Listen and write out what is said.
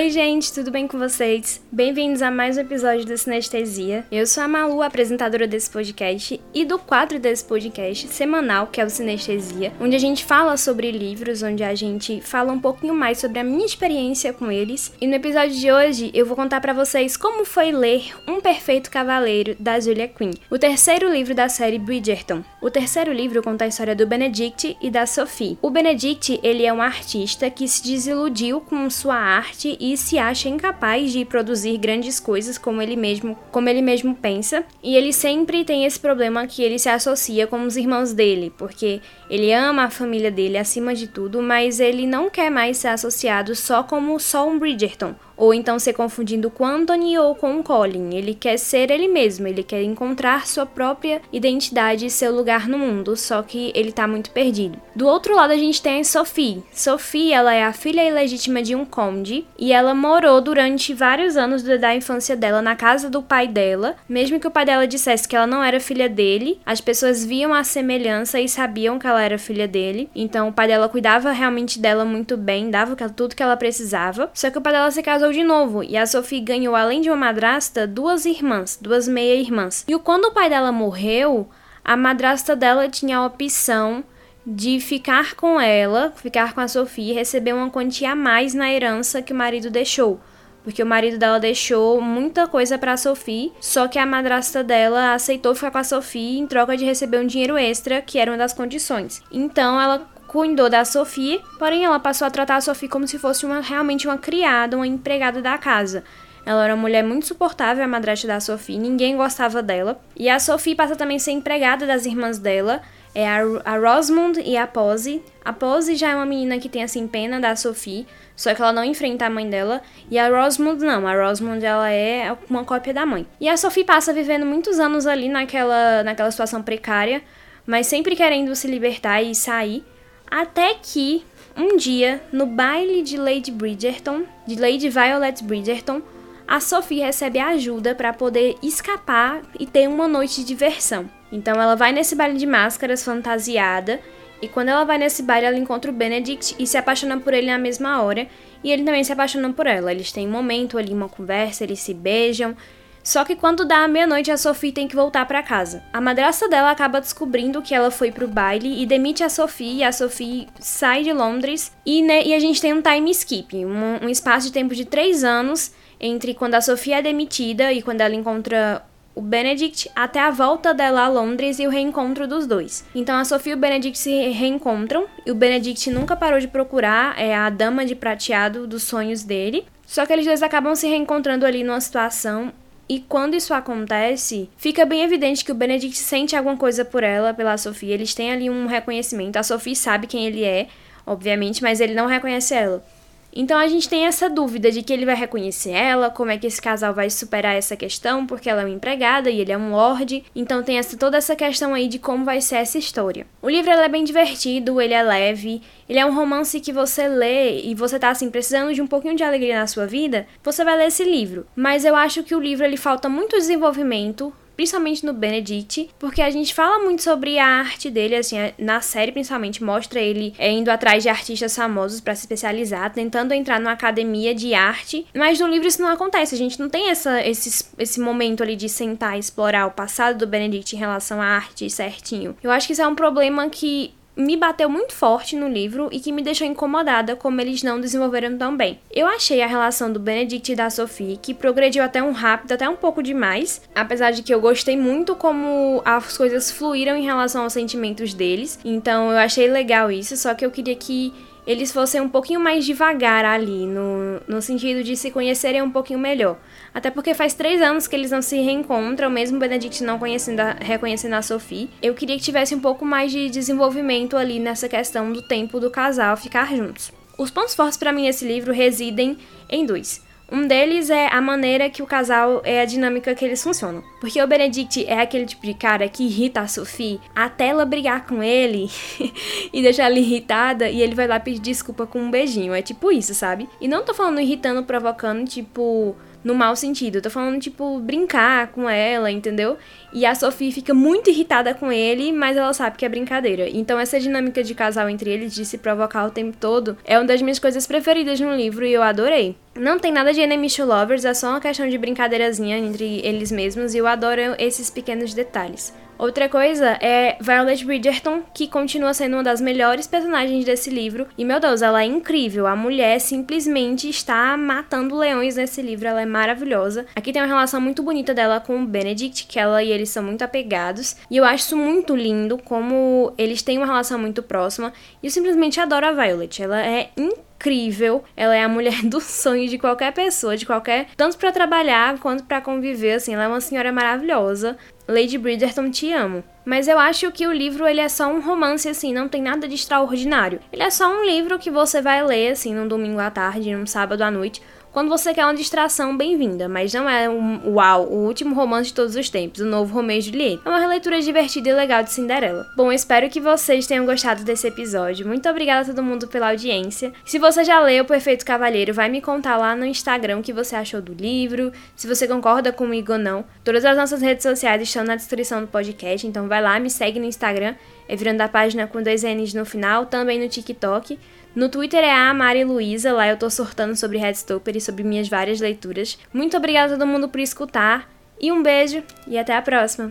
Oi, gente, tudo bem com vocês? Bem-vindos a mais um episódio do Sinestesia. Eu sou a Malu, apresentadora desse podcast e do quadro desse podcast semanal, que é o Sinestesia, onde a gente fala sobre livros, onde a gente fala um pouquinho mais sobre a minha experiência com eles. E no episódio de hoje eu vou contar para vocês como foi ler Um Perfeito Cavaleiro da Julia Quinn, o terceiro livro da série Bridgerton. O terceiro livro conta a história do Benedict e da Sophie. O Benedict, ele é um artista que se desiludiu com sua arte e se acha incapaz de produzir grandes coisas como ele mesmo, como ele mesmo pensa, e ele sempre tem esse problema que ele se associa com os irmãos dele, porque ele ama a família dele acima de tudo, mas ele não quer mais ser associado só como só um Bridgerton, ou então ser confundido com Anthony ou com Colin. Ele quer ser ele mesmo, ele quer encontrar sua própria identidade e seu lugar no mundo, só que ele tá muito perdido. Do outro lado a gente tem a Sophie. Sophie, ela é a filha ilegítima de um conde e ela morou durante vários anos da infância dela na casa do pai dela. Mesmo que o pai dela dissesse que ela não era filha dele, as pessoas viam a semelhança e sabiam que ela era filha dele. Então o pai dela cuidava realmente dela muito bem, dava tudo que ela precisava. Só que o pai dela se casou de novo e a Sophie ganhou, além de uma madrasta, duas irmãs, duas meia-irmãs. E quando o pai dela morreu, a madrasta dela tinha a opção de ficar com ela, ficar com a Sophie e receber uma quantia a mais na herança que o marido deixou. Porque o marido dela deixou muita coisa para a Sophie, só que a madrasta dela aceitou ficar com a Sophie em troca de receber um dinheiro extra, que era uma das condições. Então ela cuidou da Sophie, porém ela passou a tratar a Sophie como se fosse uma, realmente uma criada, uma empregada da casa. Ela era uma mulher muito suportável, a madrasta da Sophie, ninguém gostava dela. E a Sophie passa também a ser empregada das irmãs dela, é a, a e a Pose. A Pose já é uma menina que tem assim pena da Sophie, só que ela não enfrenta a mãe dela. E a Rosamund não, a Rosamund ela é uma cópia da mãe. E a Sophie passa vivendo muitos anos ali naquela, naquela situação precária, mas sempre querendo se libertar e sair. Até que um dia, no baile de Lady Bridgerton, de Lady Violet Bridgerton, a Sophie recebe ajuda para poder escapar e ter uma noite de diversão. Então ela vai nesse baile de máscaras fantasiada e quando ela vai nesse baile ela encontra o Benedict e se apaixona por ele na mesma hora e ele também se apaixona por ela. Eles têm um momento ali, uma conversa, eles se beijam só que quando dá a meia-noite, a Sophie tem que voltar para casa. A madrasta dela acaba descobrindo que ela foi pro baile e demite a Sophie, e a Sophie sai de Londres. E, né, e a gente tem um time skip, um, um espaço de tempo de três anos entre quando a Sophie é demitida e quando ela encontra o Benedict até a volta dela a Londres e o reencontro dos dois. Então a Sophie e o Benedict se reencontram e o Benedict nunca parou de procurar é a dama de prateado dos sonhos dele. Só que eles dois acabam se reencontrando ali numa situação e quando isso acontece, fica bem evidente que o Benedict sente alguma coisa por ela, pela Sophie. Eles têm ali um reconhecimento. A Sophie sabe quem ele é, obviamente, mas ele não reconhece ela. Então a gente tem essa dúvida de que ele vai reconhecer ela, como é que esse casal vai superar essa questão, porque ela é uma empregada e ele é um lord. Então tem essa, toda essa questão aí de como vai ser essa história. O livro é bem divertido, ele é leve, ele é um romance que você lê e você tá assim precisando de um pouquinho de alegria na sua vida, você vai ler esse livro. Mas eu acho que o livro ele falta muito desenvolvimento, principalmente no Benedict, porque a gente fala muito sobre a arte dele, assim, na série principalmente mostra ele é, indo atrás de artistas famosos para se especializar, tentando entrar numa academia de arte, mas no livro isso não acontece, a gente não tem essa, esse, esse momento ali de sentar e explorar o passado do Benedict em relação à arte certinho. Eu acho que isso é um problema que me bateu muito forte no livro e que me deixou incomodada como eles não desenvolveram tão bem. Eu achei a relação do Benedict e da Sophie que progrediu até um rápido, até um pouco demais, apesar de que eu gostei muito como as coisas fluíram em relação aos sentimentos deles. Então eu achei legal isso, só que eu queria que eles fossem um pouquinho mais devagar ali, no, no sentido de se conhecerem um pouquinho melhor. Até porque faz três anos que eles não se reencontram, mesmo Benedict não conhecendo a, reconhecendo a Sophie. Eu queria que tivesse um pouco mais de desenvolvimento ali nessa questão do tempo do casal ficar juntos. Os pontos fortes para mim nesse livro residem em dois. Um deles é a maneira que o casal é a dinâmica que eles funcionam. Porque o Benedict é aquele tipo de cara que irrita a Sophie até ela brigar com ele e deixar ela irritada e ele vai lá pedir desculpa com um beijinho. É tipo isso, sabe? E não tô falando irritando, provocando, tipo no mau sentido. Eu tô falando, tipo, brincar com ela, entendeu? E a Sophie fica muito irritada com ele, mas ela sabe que é brincadeira. Então, essa dinâmica de casal entre eles, de se provocar o tempo todo, é uma das minhas coisas preferidas no livro e eu adorei. Não tem nada de enemies to lovers, é só uma questão de brincadeirazinha entre eles mesmos e eu adoro esses pequenos detalhes. Outra coisa é Violet Bridgerton, que continua sendo uma das melhores personagens desse livro. E meu Deus, ela é incrível. A mulher simplesmente está matando leões nesse livro. Ela é maravilhosa. Aqui tem uma relação muito bonita dela com o Benedict, que ela e eles são muito apegados. E eu acho isso muito lindo, como eles têm uma relação muito próxima. E eu simplesmente adoro a Violet. Ela é incrível incrível. Ela é a mulher do sonho de qualquer pessoa, de qualquer. Tanto para trabalhar quanto para conviver, assim. Ela é uma senhora maravilhosa. Lady Bridgerton, te amo. Mas eu acho que o livro ele é só um romance, assim, não tem nada de extraordinário. Ele é só um livro que você vai ler, assim, num domingo à tarde, num sábado à noite, quando você quer uma distração, bem-vinda, mas não é um uau, o último romance de todos os tempos, o novo Romeo e Julieta. É uma releitura divertida e legal de Cinderela. Bom, espero que vocês tenham gostado desse episódio. Muito obrigada a todo mundo pela audiência. Se você já leu Perfeito Cavalheiro, vai me contar lá no Instagram o que você achou do livro, se você concorda comigo ou não. Todas as nossas redes sociais estão na descrição do podcast, então vai lá, me segue no Instagram, é virando a página com dois N's no final, também no TikTok. No Twitter é a Mari Luiza, lá eu tô sortando sobre Headstopper e sobre minhas várias leituras. Muito obrigada a todo mundo por escutar, e um beijo e até a próxima!